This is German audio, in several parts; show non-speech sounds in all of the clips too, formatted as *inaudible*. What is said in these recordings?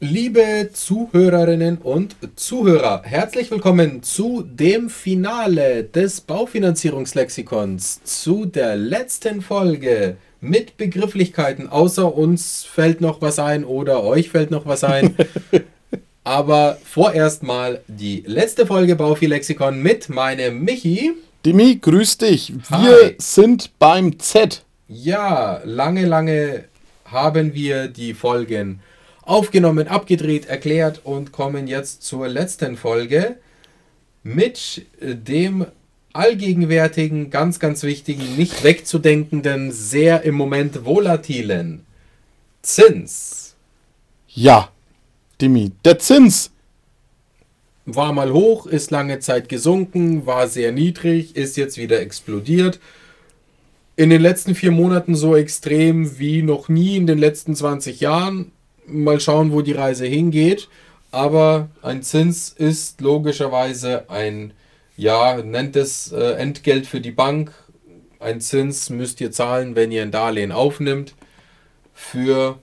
Liebe Zuhörerinnen und Zuhörer, herzlich willkommen zu dem Finale des Baufinanzierungslexikons, zu der letzten Folge mit Begrifflichkeiten. Außer uns fällt noch was ein oder euch fällt noch was ein. *laughs* Aber vorerst mal die letzte Folge Baufilexikon mit meinem Michi. Dimi, grüß dich. Wir Hi. sind beim Z. Ja, lange, lange haben wir die Folgen aufgenommen, abgedreht, erklärt und kommen jetzt zur letzten Folge mit dem allgegenwärtigen, ganz, ganz wichtigen, nicht wegzudenkenden, sehr im Moment volatilen Zins. Ja, Dimi, der Zins. War mal hoch, ist lange Zeit gesunken, war sehr niedrig, ist jetzt wieder explodiert. In den letzten vier Monaten so extrem wie noch nie in den letzten 20 Jahren. Mal schauen, wo die Reise hingeht. Aber ein Zins ist logischerweise ein, ja, nennt es äh, Entgelt für die Bank. Ein Zins müsst ihr zahlen, wenn ihr ein Darlehen aufnimmt. Für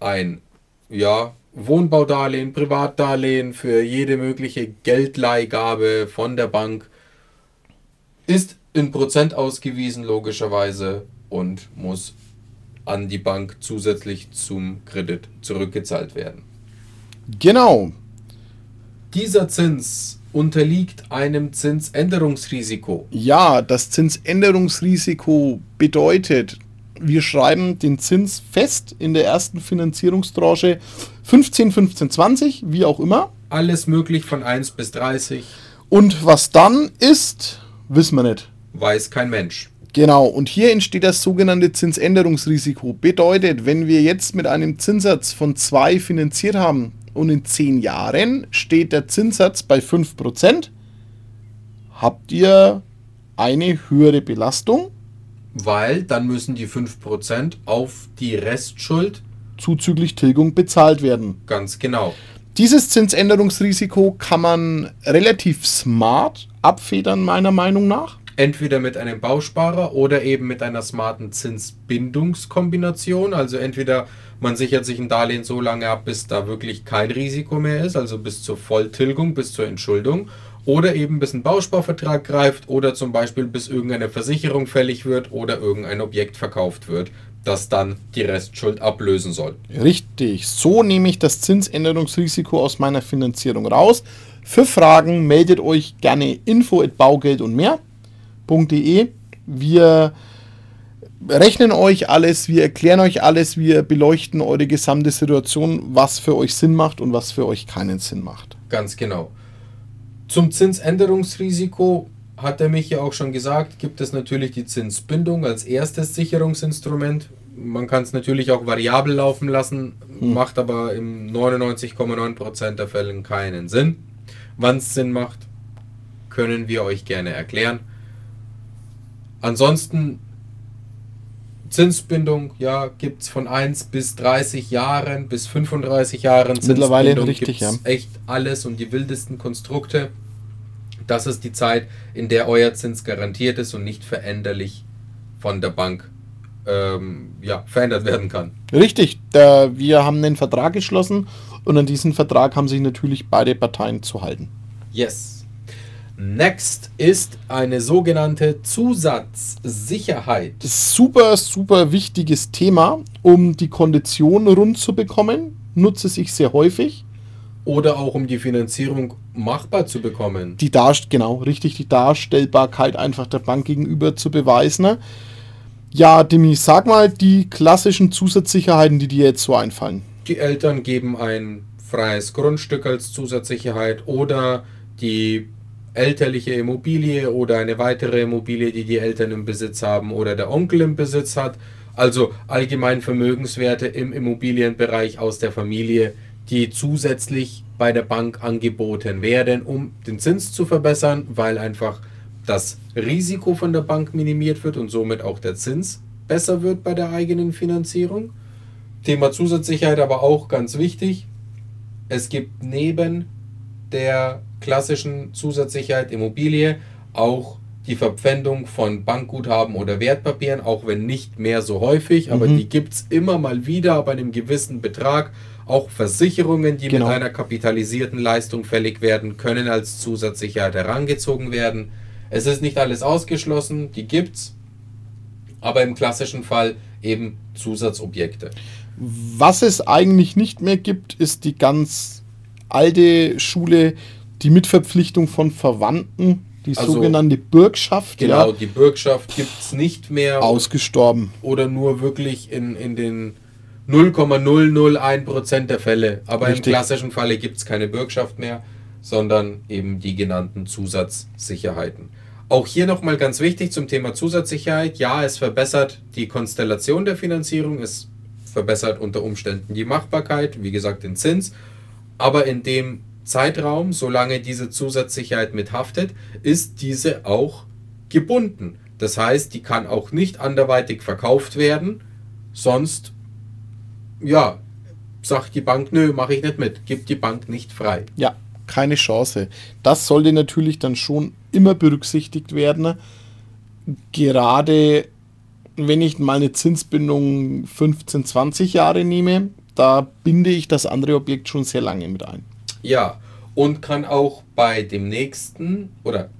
ein, ja, Wohnbaudarlehen, Privatdarlehen, für jede mögliche Geldleihgabe von der Bank. Ist in Prozent ausgewiesen, logischerweise, und muss an die Bank zusätzlich zum Kredit zurückgezahlt werden. Genau. Dieser Zins unterliegt einem Zinsänderungsrisiko. Ja, das Zinsänderungsrisiko bedeutet, wir schreiben den Zins fest in der ersten Finanzierungstranche 15, 15, 20, wie auch immer. Alles möglich von 1 bis 30, Und was dann ist, wissen wir nicht. weiß kein Mensch. Genau, und hier entsteht das sogenannte Zinsänderungsrisiko. Bedeutet, wenn wir jetzt mit einem Zinssatz von 2 finanziert haben und in 10 Jahren steht der Zinssatz bei 5%, habt ihr eine höhere Belastung Weil dann müssen die 5% auf die Restschuld zuzüglich Tilgung bezahlt werden. ganz genau. Dieses Zinsänderungsrisiko kann man relativ smart abfedern, meiner Meinung nach. Entweder mit einem Bausparer oder eben mit einer smarten Zinsbindungskombination. Also entweder man sichert sich ein Darlehen so lange ab, bis da wirklich kein Risiko mehr ist, also bis zur Volltilgung, bis zur Entschuldung. Oder eben bis ein Bausparvertrag greift oder zum Beispiel bis irgendeine Versicherung fällig wird oder irgendein Objekt verkauft wird, das dann die Restschuld ablösen soll. Richtig, so nehme ich das Zinsänderungsrisiko aus meiner Finanzierung raus. Für Fragen meldet euch gerne info at baugeld und mehr.de. Wir rechnen euch alles, wir erklären euch alles, wir beleuchten eure gesamte Situation, was für euch Sinn macht und was für euch keinen Sinn macht. Ganz genau. Zum Zinsänderungsrisiko hat er mich ja auch schon gesagt, gibt es natürlich die Zinsbindung als erstes Sicherungsinstrument. Man kann es natürlich auch variabel laufen lassen, macht aber im 99,9% der Fällen keinen Sinn. Wann es Sinn macht, können wir euch gerne erklären. Ansonsten Zinsbindung, ja, gibt es von 1 bis 30 Jahren, bis 35 Jahren Mittlerweile richtig, gibt's echt alles und die wildesten Konstrukte. Das ist die Zeit, in der euer Zins garantiert ist und nicht veränderlich von der Bank ähm, ja, verändert werden kann. Richtig, da, wir haben einen Vertrag geschlossen und an diesen Vertrag haben sich natürlich beide Parteien zu halten. Yes. Next ist eine sogenannte Zusatzsicherheit. super, super wichtiges Thema, um die Konditionen rund zu bekommen. Nutze ich sehr häufig. Oder auch um die Finanzierung machbar zu bekommen. Die Darst genau, richtig, die Darstellbarkeit einfach der Bank gegenüber zu beweisen. Ja, Demi, sag mal die klassischen Zusatzsicherheiten, die dir jetzt so einfallen. Die Eltern geben ein freies Grundstück als Zusatzsicherheit oder die elterliche Immobilie oder eine weitere Immobilie, die die Eltern im Besitz haben oder der Onkel im Besitz hat. Also allgemein Vermögenswerte im Immobilienbereich aus der Familie, die zusätzlich bei der Bank angeboten werden, um den Zins zu verbessern, weil einfach das Risiko von der Bank minimiert wird und somit auch der Zins besser wird bei der eigenen Finanzierung. Thema Zusatzsicherheit aber auch ganz wichtig. Es gibt neben der klassischen Zusatzsicherheit Immobilie auch die Verpfändung von Bankguthaben oder Wertpapieren, auch wenn nicht mehr so häufig, aber Mhm. die gibt es immer mal wieder ab einem gewissen Betrag Auch Versicherungen, die Genau. mit einer kapitalisierten Leistung fällig werden, können als Zusatzsicherheit herangezogen werden. Es ist nicht alles ausgeschlossen, die gibt's, aber im klassischen Fall eben Zusatzobjekte. Was es eigentlich nicht mehr gibt, ist die ganz alte Schule, die Mitverpflichtung von Verwandten, die Also, sogenannte Bürgschaft, Genau, ja, die Bürgschaft gibt's nicht mehr ausgestorben. oder nur wirklich in, in den 0,001% der Fälle. Aber Richtig. im klassischen Falle gibt es keine Bürgschaft mehr, sondern eben die genannten Zusatzsicherheiten. Auch hier nochmal ganz wichtig zum Thema Zusatzsicherheit. Ja, es verbessert die Konstellation der Finanzierung, es verbessert unter Umständen die Machbarkeit, wie gesagt den Zins, aber in dem Zeitraum, solange diese Zusatzsicherheit mithaftet, ist diese auch gebunden. Das heißt, die kann auch nicht anderweitig verkauft werden, sonst, ja, sagt die Bank, nö, mache ich nicht mit, gibt die Bank nicht frei. Ja, keine Chance. Das sollte natürlich dann schon immer berücksichtigt werden. Gerade wenn ich mal eine Zinsbindung 15, 20 Jahre nehme, da binde ich das andere Objekt schon sehr lange mit ein. Ja, und kann auch bei dem nächsten oder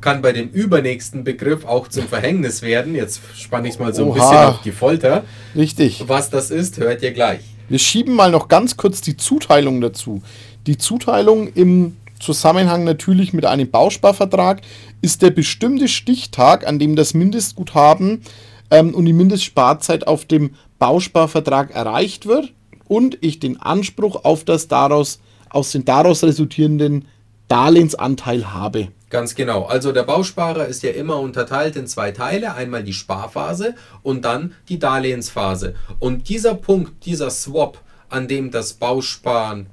kann bei dem übernächsten Begriff auch zum Verhängnis werden. Jetzt spanne ich es mal so ein Oha. bisschen auf die Folter. Richtig. Was das ist, hört ihr gleich. Wir schieben mal noch ganz kurz die Zuteilung dazu. Die Zuteilung im Zusammenhang natürlich mit einem Bausparvertrag ist der bestimmte Stichtag, an dem das Mindestguthaben ähm, und die Mindestsparzeit auf dem Bausparvertrag erreicht wird und ich den Anspruch auf das daraus, aus den daraus resultierenden Darlehensanteil habe. Ganz genau. Also der Bausparer ist ja immer unterteilt in zwei Teile. Einmal die Sparphase und dann die Darlehensphase. Und dieser Punkt, dieser Swap, an dem das Bausparen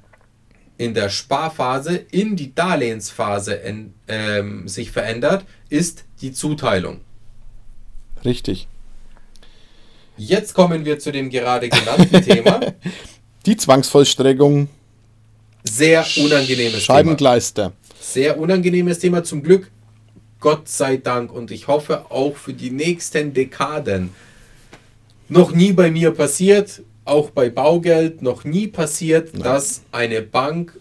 in der Sparphase in die Darlehensphase en, ähm, sich verändert, ist die Zuteilung. Richtig. Jetzt kommen wir zu dem gerade genannten Thema. *laughs* Die Zwangsvollstreckung, Sehr unangenehmes Thema. Scheibengleister. Sehr unangenehmes Thema zum Glück. Gott sei Dank und ich hoffe auch für die nächsten Dekaden. Noch nie bei mir passiert, auch bei Baugeld, noch nie passiert, dass eine Bank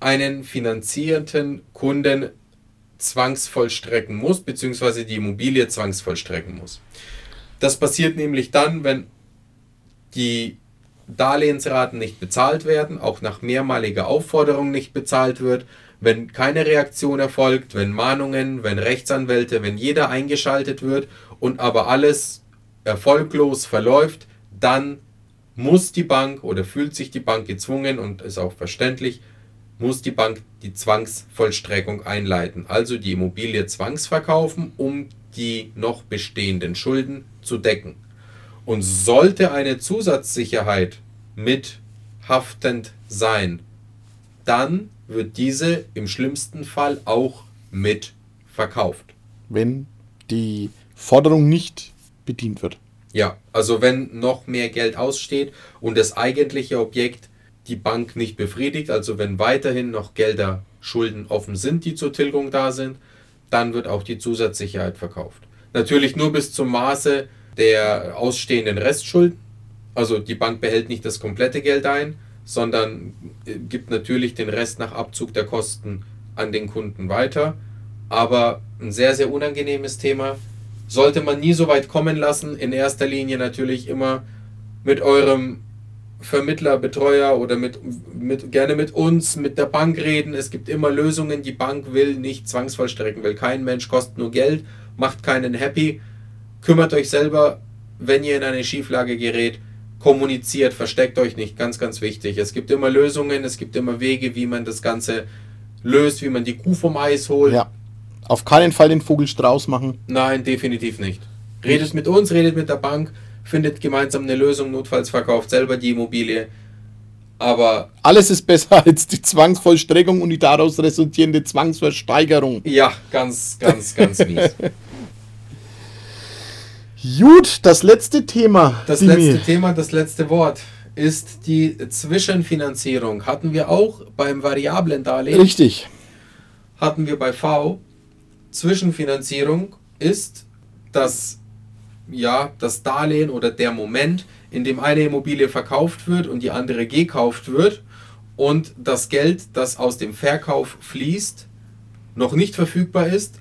einen finanzierten Kunden zwangsvollstrecken muss, beziehungsweise die Immobilie zwangsvollstrecken muss. Das passiert nämlich dann, wenn die Darlehensraten nicht bezahlt werden, auch nach mehrmaliger Aufforderung nicht bezahlt wird, wenn keine Reaktion erfolgt, wenn Mahnungen, wenn Rechtsanwälte, wenn jeder eingeschaltet wird und aber alles erfolglos verläuft, dann muss die Bank oder fühlt sich die Bank gezwungen und ist auch verständlich, muss die Bank die Zwangsvollstreckung einleiten, also die Immobilie zwangsverkaufen, um die noch bestehenden Schulden zu decken. Und sollte eine Zusatzsicherheit mit haftend sein, dann wird diese im schlimmsten Fall auch mit verkauft. wenn die Forderung nicht bedient wird. Ja, also wenn noch mehr Geld aussteht und das eigentliche Objekt die Bank nicht befriedigt, also wenn weiterhin noch Gelder, Schulden offen sind, die zur Tilgung da sind, dann wird auch die Zusatzsicherheit verkauft. Natürlich nur bis zum Maße der ausstehenden Restschulden. Also die Bank behält nicht das komplette Geld ein, sondern äh, gibt natürlich den Rest nach Abzug der Kosten an den Kunden weiter. Aber ein sehr, sehr unangenehmes Thema. Sollte man nie so weit kommen lassen. In erster Linie natürlich immer mit eurem Vermittler, Betreuer oder mit, mit gerne mit uns, mit der Bank reden. Es gibt immer Lösungen. Die Bank will nicht zwangsvollstrecken, will kein Mensch, kostet nur Geld, macht keinen happy. Kümmert euch selber, wenn ihr in eine Schieflage gerät. Kommuniziert, versteckt euch nicht, ganz, ganz wichtig. Es gibt immer Lösungen, es gibt immer Wege, wie man das Ganze löst, wie man die Kuh vom Eis holt. Ja. Auf keinen Fall den Vogel Strauß machen. Nein, definitiv nicht. Redet mit uns, redet mit der Bank, findet gemeinsam eine Lösung, notfalls verkauft selber die Immobilie. Aber Alles ist besser als die Zwangsvollstreckung und die daraus resultierende Zwangsversteigerung. ja, ganz, ganz, ganz mies. *laughs* Gut, das letzte Thema. Das Dimi. letzte Thema, das letzte Wort ist die Zwischenfinanzierung. Hatten wir auch beim variablen Darlehen, Richtig. hatten wir bei V. Zwischenfinanzierung ist das, ja, das Darlehen oder der Moment, in dem eine Immobilie verkauft wird und die andere gekauft wird und das Geld, das aus dem Verkauf fließt, noch nicht verfügbar ist,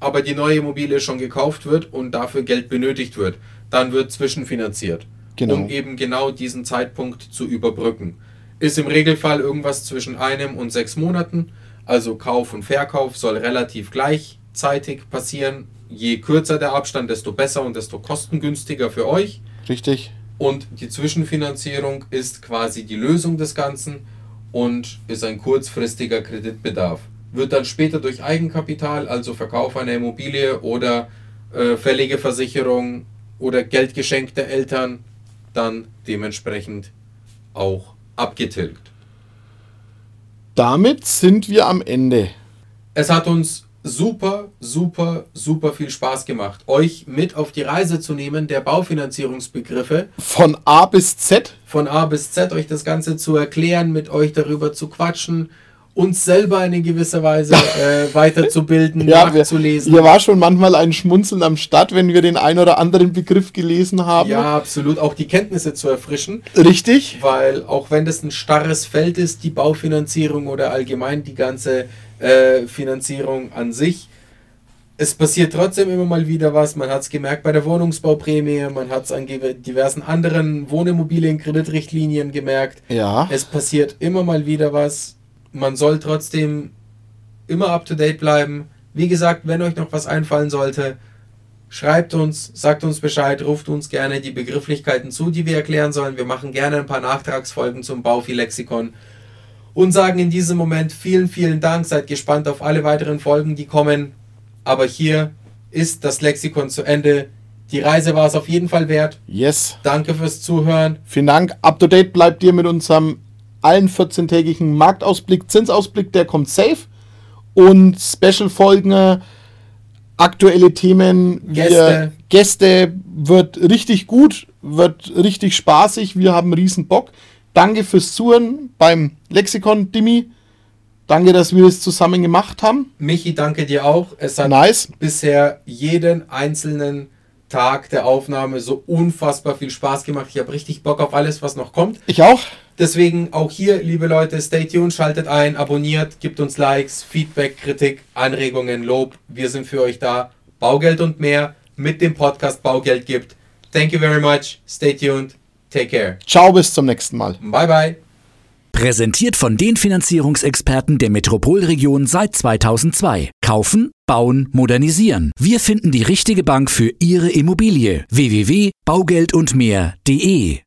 aber die neue Immobilie schon gekauft wird und dafür Geld benötigt wird. Dann wird zwischenfinanziert, Genau. um eben genau diesen Zeitpunkt zu überbrücken. Ist im Regelfall irgendwas zwischen einem und sechs Monaten. Also Kauf und Verkauf soll relativ gleichzeitig passieren. Je kürzer der Abstand, desto besser und desto kostengünstiger für euch. Richtig. Und die Zwischenfinanzierung ist quasi die Lösung des Ganzen und ist ein kurzfristiger Kreditbedarf. Wird dann später durch Eigenkapital, also Verkauf einer Immobilie oder äh, fällige Versicherung oder Geldgeschenk der Eltern, dann dementsprechend auch abgetilgt. Damit sind wir am Ende. Es hat uns super, super, super viel Spaß gemacht, euch mit auf die Reise zu nehmen, der Baufinanzierungsbegriffe Von A bis Z. von A bis Z euch das Ganze zu erklären, mit euch darüber zu quatschen, uns selber in gewisser Weise äh, *laughs* weiterzubilden, Ja, nachzulesen. hier war schon manchmal ein Schmunzeln am Start, wenn wir den ein oder anderen Begriff gelesen haben. ja, absolut. Auch die Kenntnisse zu erfrischen, Richtig. weil auch wenn das ein starres Feld ist, die Baufinanzierung oder allgemein die ganze äh, Finanzierung an sich, es passiert trotzdem immer mal wieder was. Man hat es gemerkt bei der Wohnungsbauprämie, man hat es an diversen anderen Wohnimmobilien-Kreditrichtlinien gemerkt. Ja. Es passiert immer mal wieder was. Man soll trotzdem immer up to date bleiben. Wie gesagt, wenn euch noch was einfallen sollte, schreibt uns, sagt uns Bescheid, ruft uns gerne die Begrifflichkeiten zu, die wir erklären sollen. Wir machen gerne ein paar Nachtragsfolgen zum Baufi-Lexikon und sagen in diesem Moment vielen, vielen Dank. Seid gespannt auf alle weiteren Folgen, die kommen. Aber hier ist das Lexikon zu Ende. Die Reise war es auf jeden Fall wert. Yes. Danke fürs Zuhören. Vielen Dank. Up to date bleibt ihr mit unserem allen 14-tägigen Marktausblick, Zinsausblick, der kommt safe. Und Special-Folgen, aktuelle Themen, Gäste. Gäste wird richtig gut, wird richtig spaßig. Wir haben riesen Bock. Danke fürs Zuhören beim Lexikon, Dimi. Danke, dass wir das zusammen gemacht haben. Michi, danke dir auch. Es hat Nice. bisher jeden einzelnen Tag der Aufnahme so unfassbar viel Spaß gemacht. Ich habe richtig Bock auf alles, was noch kommt. Ich auch. Deswegen auch hier, liebe Leute, stay tuned, schaltet ein, abonniert, gibt uns Likes, Feedback, Kritik, Anregungen, Lob. Wir sind für euch da. Baugeld und mehr mit dem Podcast Baugeld gibt. Thank you very much. Stay tuned. Take care. Ciao, bis zum nächsten Mal. Bye bye. Präsentiert von den Finanzierungsexperten der Metropolregion seit 2002. Kaufen, bauen, modernisieren. Wir finden die richtige Bank für Ihre Immobilie. www.baugeldundmehr.de